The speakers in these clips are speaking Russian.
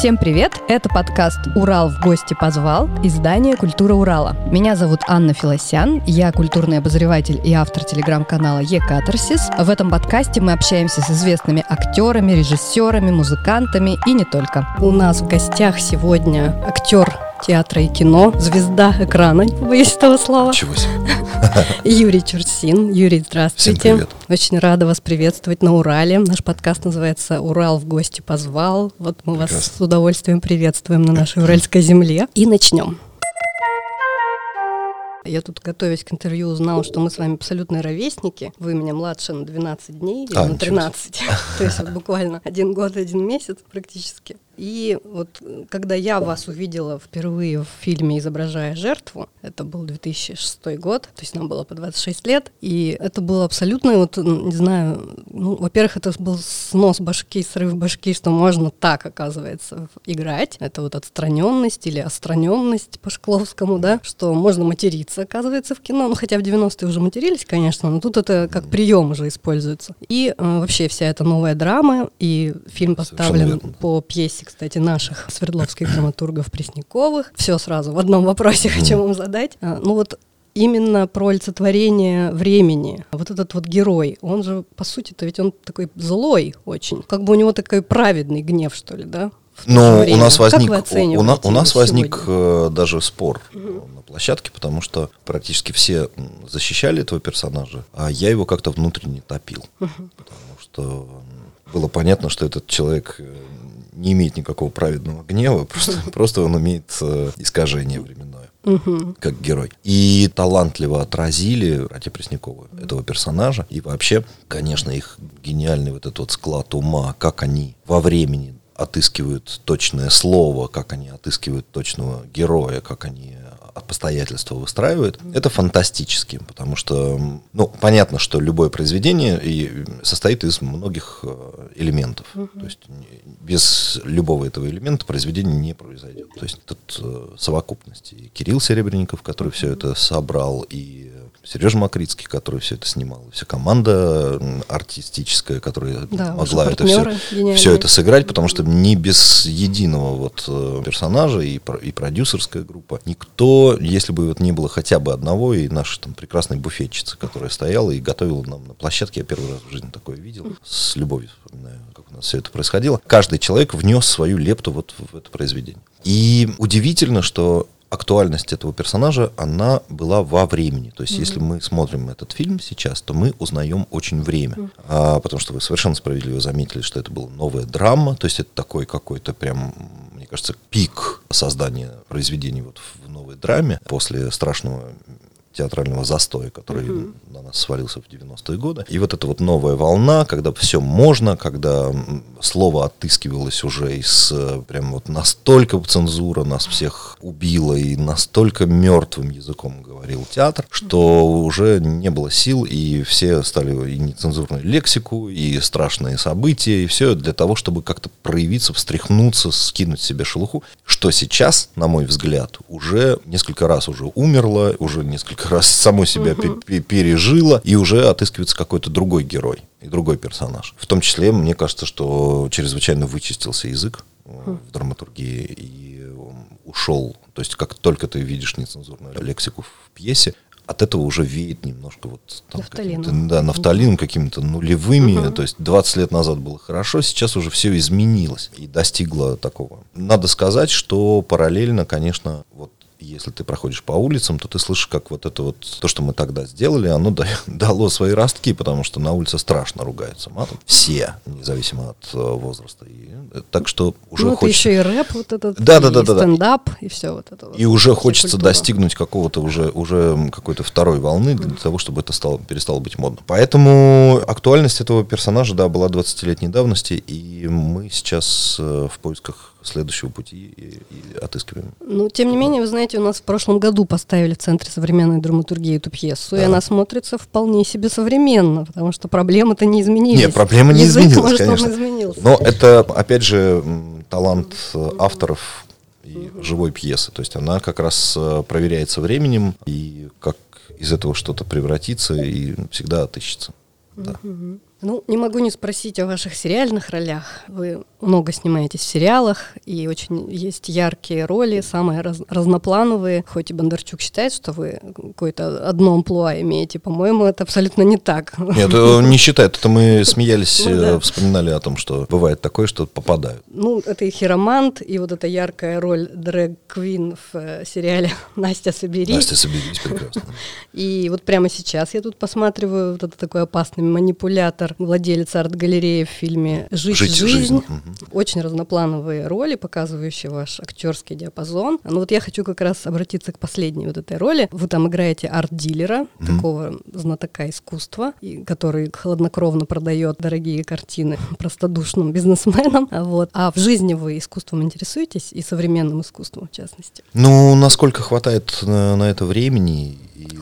Всем привет! Это подкаст «Урал в гости позвал» издание «Культура Урала». Меня зовут Анна Филосян, я культурный обозреватель и автор телеграм-канала «Екатарсис». В этом подкасте мы общаемся с известными актерами, режиссерами, музыкантами и не только. У нас в гостях сегодня актер театра и кино, звезда экрана, не побоюсь этого слова. Чего себе. Юрий Чурсин. Юрий, здравствуйте. Всем привет. Очень рада вас приветствовать на Урале. Наш подкаст называется «Урал в гости позвал». Вот мы вас Прекрасно. с удовольствием приветствуем на нашей уральской земле. И начнем. Я тут, готовясь к интервью, узнала, что мы с вами абсолютные ровесники. Вы меня младше на 12 дней А, на ничего 13. То есть вот буквально один год, один месяц практически. И вот когда я вас увидела впервые в фильме «Изображая жертву», это был 2006 год, то есть нам было по 26 лет, и это было абсолютно, вот, не знаю, ну, во-первых, это был снос башки, срыв башки, что можно так, оказывается, играть. Это вот отстраненность или остраненность по Шкловскому, да, что можно материться, оказывается, в кино. Ну, хотя в 90-е уже матерились, конечно, но тут это как прием уже используется. И э, вообще вся эта новая драма, и фильм поставлен по пьесе, кстати, наших свердловских драматургов Пресняковых. Все сразу в одном вопросе хочу вам задать. А, Ну вот именно про олицетворение времени. Вот этот вот герой, он же, по сути-то, ведь он такой злой очень. Как бы у него такой праведный гнев, что ли, да? Но у время. нас Как возник, у, у на- у нас возник э, даже спор э, на площадке, потому что практически все защищали этого персонажа, а я его как-то внутренне топил, потому что было понятно, что этот человек э, не имеет никакого праведного гнева, просто, просто он имеет э, искажение временное. Мгм. как герой. И талантливо отразили Ратя Преснякова, этого персонажа. И вообще, конечно, их гениальный вот этот вот склад ума, как они во времени отыскивают точное слово, как они отыскивают точного героя, как они обстоятельства выстраивают, это фантастически, потому что, ну, понятно, что любое произведение и состоит из многих э, элементов. То есть без любого этого элемента произведение не произойдет. То есть тут э, совокупность. И Кирилл Серебренников, который все это собрал, и Сережа Макритский, который все это снимал, и вся команда артистическая, которая Да, могла это все, гениальные. все это сыграть, потому что не без единого вот э, персонажа и, и продюсерская группа, никто, если бы вот не было хотя бы одного, и нашей там прекрасной буфетчицы, которая стояла и готовила нам на площадке, я первый раз в жизни такое видел, с любовью вспоминаю, как у нас все это происходило, каждый человек внес свою лепту вот в это произведение. И удивительно, что актуальность этого персонажа, она была во времени. То есть, если мы смотрим этот фильм сейчас, то мы узнаем очень время. А, потому что вы совершенно справедливо заметили, что это была новая драма. То есть, это такой какой-то прям, мне кажется, пик создания произведений вот в новой драме после страшного театрального застоя, который на нас свалился в 90-е годы. И вот эта вот новая волна, когда все можно, когда слово отыскивалось уже из э, прям вот настолько цензура нас всех убила и настолько мертвым языком говорил театр, что уже не было сил, и все стали и нецензурную лексику, и страшные события, и все для того, чтобы как-то проявиться, встряхнуться, скинуть с себя шелуху, что сейчас, на мой взгляд, уже несколько раз уже умерло, уже несколько раз само себя пе- пережило, и уже отыскивается какой-то другой герой и другой персонаж. В том числе, мне кажется, что чрезвычайно вычистился язык э, в драматургии и ушел. То есть, как только ты видишь нецензурную лексику в пьесе, от этого уже веет немножко вот там Нафталином. да, нафталином какими-то нулевыми. То есть 20 лет назад было хорошо, сейчас уже все изменилось и достигло такого. Надо сказать, что параллельно, конечно, вот если ты проходишь по улицам, то ты слышишь, как вот это вот, то, что мы тогда сделали, оно да- дало свои ростки, потому что на улице страшно ругаются матом. Все, независимо от э, возраста. И, э, так что уже ну, хочется... еще и рэп вот этот, Да, да, да, да, да. стендап, и все вот это вот. И уже хочется культура. достигнуть какого-то уже, уже какой-то второй волны для того, чтобы это стало, перестало быть модно. Поэтому актуальность этого персонажа, да, была 20-летней давности, и мы сейчас э, в поисках следующего пути и, и отыскиваем. Ну, тем не менее, вы знаете, у нас в прошлом году поставили в Центре современной драматургии эту пьесу, и Да. она смотрится вполне себе современно, потому что проблемы-то не изменились. Нет, проблема не Язык, изменилась, может, он конечно. изменился. Но это, опять же, талант э, авторов и живой пьесы. То есть она как раз э, проверяется временем, и как из этого что-то превратится и всегда отыщется. Да. Ну, не могу не спросить о ваших сериальных ролях. Вы много снимаетесь в сериалах, и очень есть яркие роли, самые раз, разноплановые. Хоть и Бондарчук считает, что вы какое-то одно амплуа имеете, по-моему, это абсолютно не так. Нет, не считает. Это мы смеялись, ну, да. вспоминали о том, что бывает такое, что попадают. Ну, это и хиромант, и вот эта яркая роль дрэг-квин в э, сериале «Настя, соберись». Настя, соберись, прекрасно. И вот прямо сейчас я тут посматриваю вот это такой опасный манипулятор, владелец арт-галереи в фильме «Жить, Жить жизнь». жизнь. Угу. Очень разноплановые роли, показывающие ваш актерский диапазон. Ну вот я хочу как раз обратиться к последней вот этой роли. Вы там играете арт-дилера, угу. такого знатока искусства, который хладнокровно продает дорогие картины простодушным бизнесменам. Вот. А в жизни вы искусством интересуетесь и современным искусством в частности? Ну, насколько хватает на, на это времени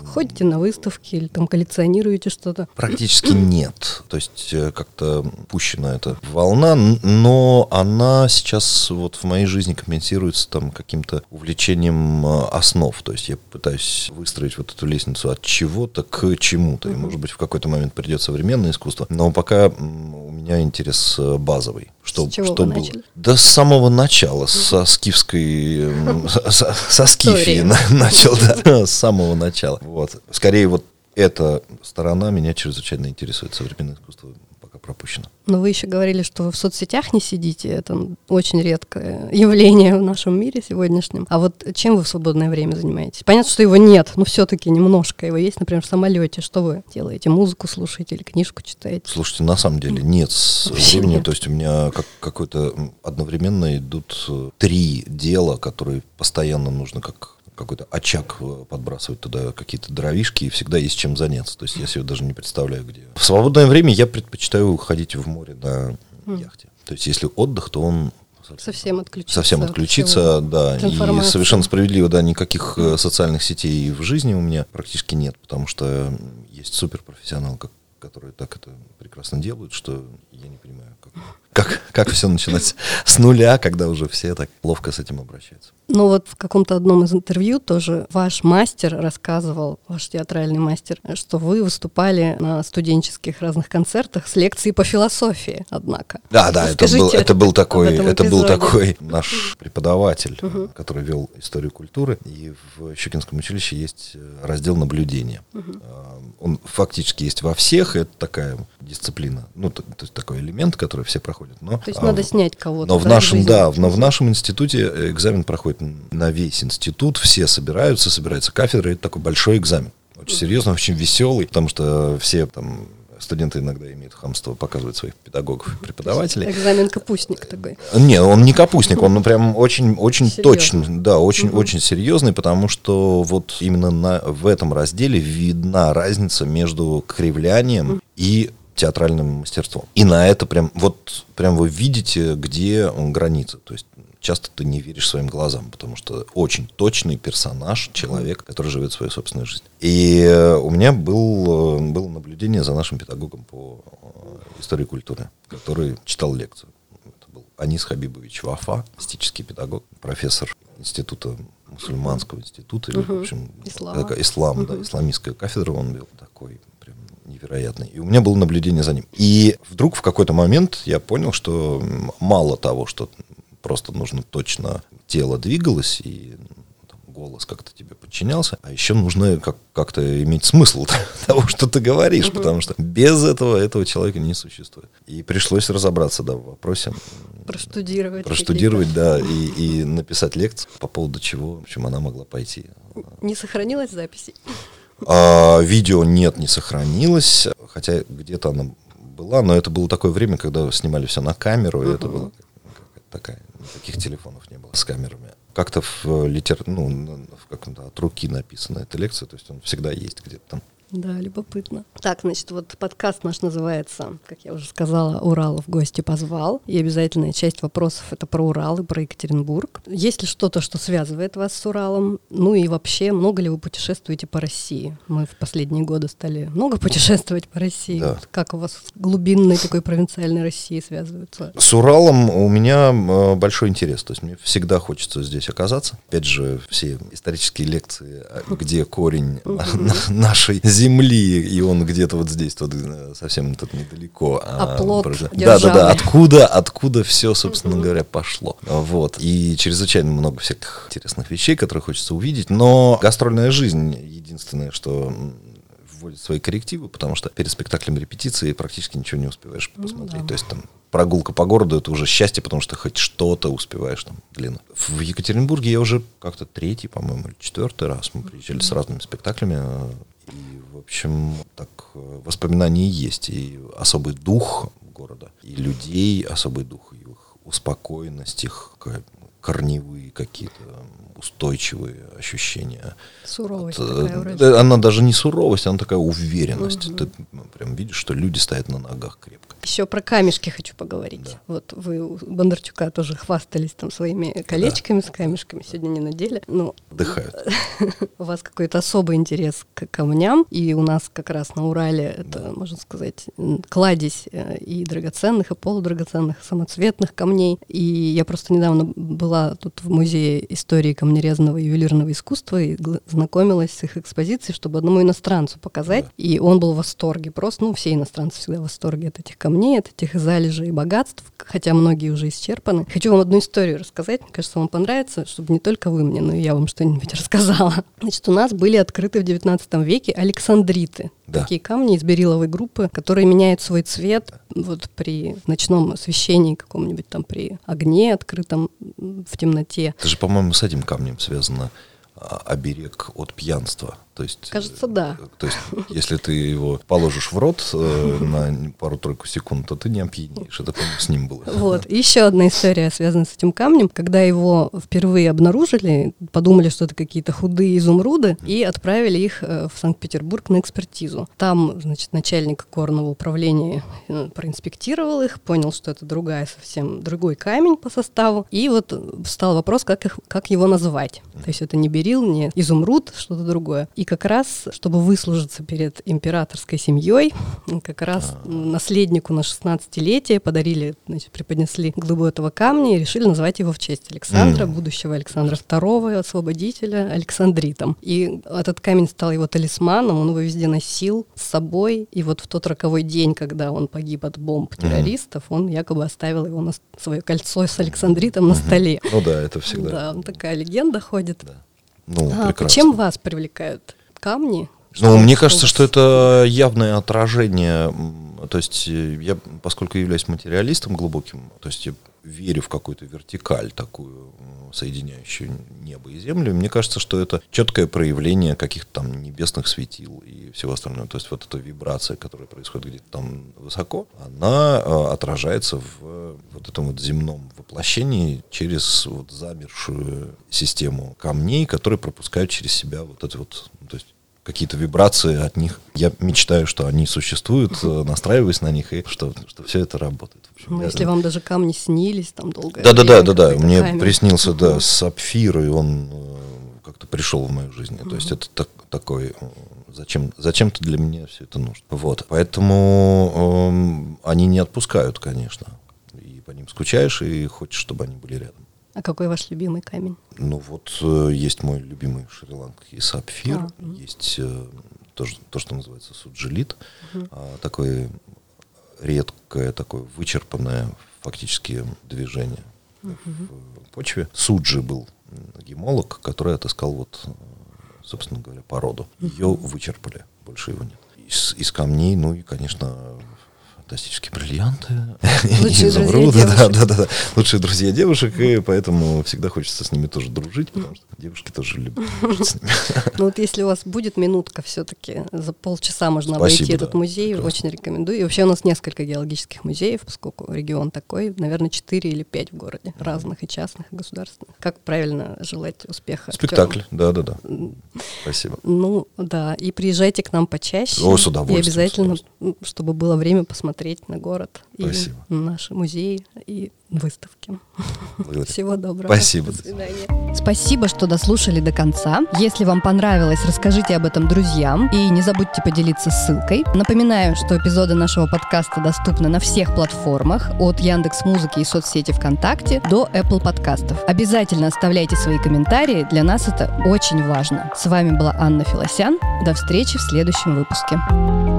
Ходите на выставки или там коллекционируете что-то? Практически нет. То есть э, как-то пущена эта волна, но она сейчас вот в моей жизни компенсируется там каким-то увлечением э, основ. То есть я пытаюсь выстроить вот эту лестницу от чего-то к чему-то. И, может быть, в какой-то момент придет современное искусство. Но пока у меня интерес э, базовый. Что, с чего что вы было? начали? Да с самого начала, со скифской, со, со скифии начал, да, с самого начала. Вот. Скорее вот эта сторона меня чрезвычайно интересует, современное искусство пропущено. Но вы еще говорили, что вы в соцсетях не сидите. Это очень редкое явление в нашем мире сегодняшнем. А вот чем вы в свободное время занимаетесь? Понятно, что его нет, но все-таки немножко его есть, например, в самолете. Что вы делаете? Музыку слушаете или книжку читаете? Слушайте, на самом деле нет времени. Нет. То есть у меня как, какой-то одновременно идут э, три дела, которые постоянно нужно как какой-то очаг э, подбрасывать туда какие-то дровишки, и всегда есть чем заняться. То есть я себе даже не представляю, где. В свободное время я предпочитаю ходить в море на яхте. То есть если отдых, то он совсем отключиться. Совсем отключиться, да. И совершенно справедливо, да, никаких э, социальных сетей в жизни у меня практически нет, потому что есть суперпрофессионал, как, которые так это прекрасно делают, что я не понимаю, как, как, как все начинать с нуля, когда уже все так ловко с этим обращаются. Ну вот в каком-то одном из интервью тоже ваш мастер рассказывал, ваш театральный мастер, что вы выступали на студенческих разных концертах с лекцией по философии, однако. Да, да, это был, это был такой, это был такой наш преподаватель, угу. который вел историю культуры, и в Щукинском училище есть раздел наблюдения. Угу. Он фактически есть во всех, это такая дисциплина, ну то, то есть такой элемент, который все проходят. Но, то есть а, надо снять кого-то. Но в нашем, да, но в нашем институте экзамен проходит на весь институт, все собираются, собирается кафедра, это такой большой экзамен. Очень серьезно, очень веселый, потому что все там студенты иногда имеют хамство показывать своих педагогов и преподавателей. Экзамен капустник такой. Не, он не капустник, он прям очень, очень точный, да, очень, угу. очень серьезный, потому что вот именно на, в этом разделе видна разница между кривлянием угу. и театральным мастерством. И на это прям, вот прям вы видите, где граница. То есть часто ты не веришь своим глазам, потому что очень точный персонаж, человек, который живет свою собственную жизнь. И э, у меня был, э, было наблюдение за нашим педагогом по э, истории культуры, который читал лекцию. Это был Анис Хабибович Вафа, мистический педагог, профессор института мусульманского института, или, в общем, ислам, ислам да, исламистская кафедра он вел, такой прям невероятный. И у меня было наблюдение за ним. И вдруг в какой-то момент я понял, что мало того, что просто нужно точно тело двигалось и там, голос как-то тебе подчинялся, а еще нужно как- как-то иметь смысл того, что ты говоришь, потому что без этого этого человека не существует. И пришлось разобраться, да, в вопросе. Проштудировать. Проштудировать, да, и, и написать лекцию, по поводу чего, в общем, она могла пойти. Не сохранилась записи? А, видео нет, не сохранилось, хотя где-то она была, но это было такое время, когда снимали все на камеру, и это было такая, никаких телефонов не было с камерами. Как-то в э, литер, ну, в каком-то от руки написана эта лекция, то есть он всегда есть где-то там. Да, любопытно. Так, значит, вот подкаст наш называется, как я уже сказала, «Урал в гости позвал». И обязательная часть вопросов — это про Урал и про Екатеринбург. Есть ли что-то, что связывает вас с Уралом? Ну и вообще, много ли вы путешествуете по России? Мы в последние годы стали много путешествовать по России. Да. Вот как у вас с глубинной такой провинциальной Россией связываются? С Уралом у меня э, большой интерес. То есть мне всегда хочется здесь оказаться. Опять же, все исторические лекции, где корень нашей земли, и он где-то вот здесь, вот э, совсем тут недалеко. А плод Да, да, да, откуда, откуда все, собственно говоря, пошло. Вот. И чрезвычайно много всяких интересных вещей, которые хочется увидеть, но гастрольная жизнь единственное, что вводит свои коррективы, потому что перед спектаклем репетиции практически ничего не успеваешь посмотреть. Ну, да. То есть там прогулка по городу это уже счастье, потому что хоть что-то успеваешь там длину. В Екатеринбурге я уже как-то третий, по-моему, или четвертый раз мы приезжали с разными спектаклями. И, в общем, так э, воспоминания есть. И особый дух города, и людей, особый дух, их успокоенность, их корневые какие-то устойчивые ощущения. Суровость от, такая вроде. Она даже не суровость, она такая уверенность. Угу. Ты прям видишь, что люди стоят на ногах крепко. Еще про камешки хочу поговорить. Да. Вот вы у Бондарчука тоже хвастались там своими колечками да. с камешками, сегодня не надели. Ну, Отдыхают. У вас какой-то особый интерес к камням, и у нас как раз на Урале это, да. можно сказать, кладезь э, и драгоценных, и полудрагоценных, самоцветных камней. И я просто недавно была тут в музее истории камнерезного ювелирного искусства и знакомилась с их экспозицией, чтобы одному иностранцу показать. Да. И он был в восторге. Просто, ну, все иностранцы всегда в восторге от этих камней от этих залежей богатств, хотя многие уже исчерпаны. Хочу вам одну историю рассказать, мне кажется, вам понравится, чтобы не только вы мне, но и я вам что-нибудь рассказала. Значит, у нас были открыты в XIX веке александриты. Да. Такие камни из бериловой группы, которые меняют свой цвет вот при ночном освещении каком-нибудь там, при огне открытом в темноте. Это же, по-моему, с этим камнем связано а, оберег от пьянства. То есть, Кажется, да. То есть, если ты его положишь в рот э, на пару-тройку секунд, то ты не опьянеешь. Это, по-моему, с ним было. Вот. Еще одна история, связанная с этим камнем. Когда его впервые обнаружили, подумали, что это какие-то худые изумруды, и отправили их э, в Санкт-Петербург на экспертизу. Там, значит, начальник горного управления э, проинспектировал их, понял, что это другая, совсем другой камень по составу. И вот встал вопрос, как, их, как его называть. То есть это не берил, не изумруд, что-то другое. И как раз, чтобы выслужиться перед императорской семьей, как раз А-а-а. наследнику на 16-летие подарили, значит, преподнесли глыбу этого камня и решили назвать его в честь Александра, mm. будущего Александра II, освободителя, Александритом. И этот камень стал его талисманом, он его везде носил с собой. И вот в тот роковой день, когда он погиб от бомб террористов, mm. он якобы оставил его на свое кольцо с Александритом на столе. Ну да, это всегда. Да, такая легенда ходит. Да. Ну, а, прекрасно. Чем вас привлекают камни? Ну, мне кажется, что это явное отражение. То есть э, я, поскольку являюсь материалистом глубоким, то есть я верю в какую-то вертикаль такую, соединяющую небо и землю, мне кажется, что это четкое проявление каких-то там небесных светил и всего остального. То есть вот эта вибрация, которая происходит где-то там высоко, она э, отражается в вот этом вот земном воплощении через вот замершую систему камней, которые пропускают через себя вот это вот, то есть какие-то вибрации от них. Я мечтаю, что они существуют, э, настраиваюсь на них, и что, что все это работает. общем, ну, я, если вам даже камни снились там долго. Да, да, да, да, да. Мне камень. приснился, да, сапфир, и он э, как-то пришел в мою жизнь. То есть это так, такой э, зачем, зачем-то для меня все это нужно. Вот, поэтому э, они не отпускают, конечно. И по ним скучаешь, и хочешь, чтобы они были рядом. А какой ваш любимый камень? Ну вот э, есть мой любимый шри-ланкский сапфир, а, есть э, то, то, что называется суджилит, угу. а, такое редкое, такое вычерпанное фактически движение угу. в почве. Суджи был гемолог, который отыскал вот, собственно говоря, породу. Ее вычерпали, больше его нет. Из, из камней, ну и, конечно, фантастические бриллианты, Лучшие изумруды, да, да, да, лучшие друзья девушек, и поэтому всегда хочется с ними тоже дружить, потому что девушки тоже любят дружить с ними. Ну вот если у вас будет минутка все-таки, за полчаса можно обойти этот музей, очень рекомендую. И вообще у нас несколько геологических музеев, поскольку регион такой, наверное, 4 или 5 в городе, разных и частных, и государственных. Как правильно желать успеха? Спектакль, да, да, да. Спасибо. Ну, да, и приезжайте к нам почаще. О, с удовольствием. И обязательно, чтобы было время посмотреть посмотреть на город Спасибо. и наши музеи и выставки. Благодарю. Всего доброго. Спасибо. До свидания. Спасибо, что дослушали до конца. Если вам понравилось, расскажите об этом друзьям и не забудьте поделиться ссылкой. Напоминаю, что эпизоды нашего подкаста доступны на всех платформах от Яндекс Музыки и соцсети ВКонтакте до Apple подкастов. Обязательно оставляйте свои комментарии, для нас это очень важно. С вами была Анна Филосян. До встречи в следующем выпуске.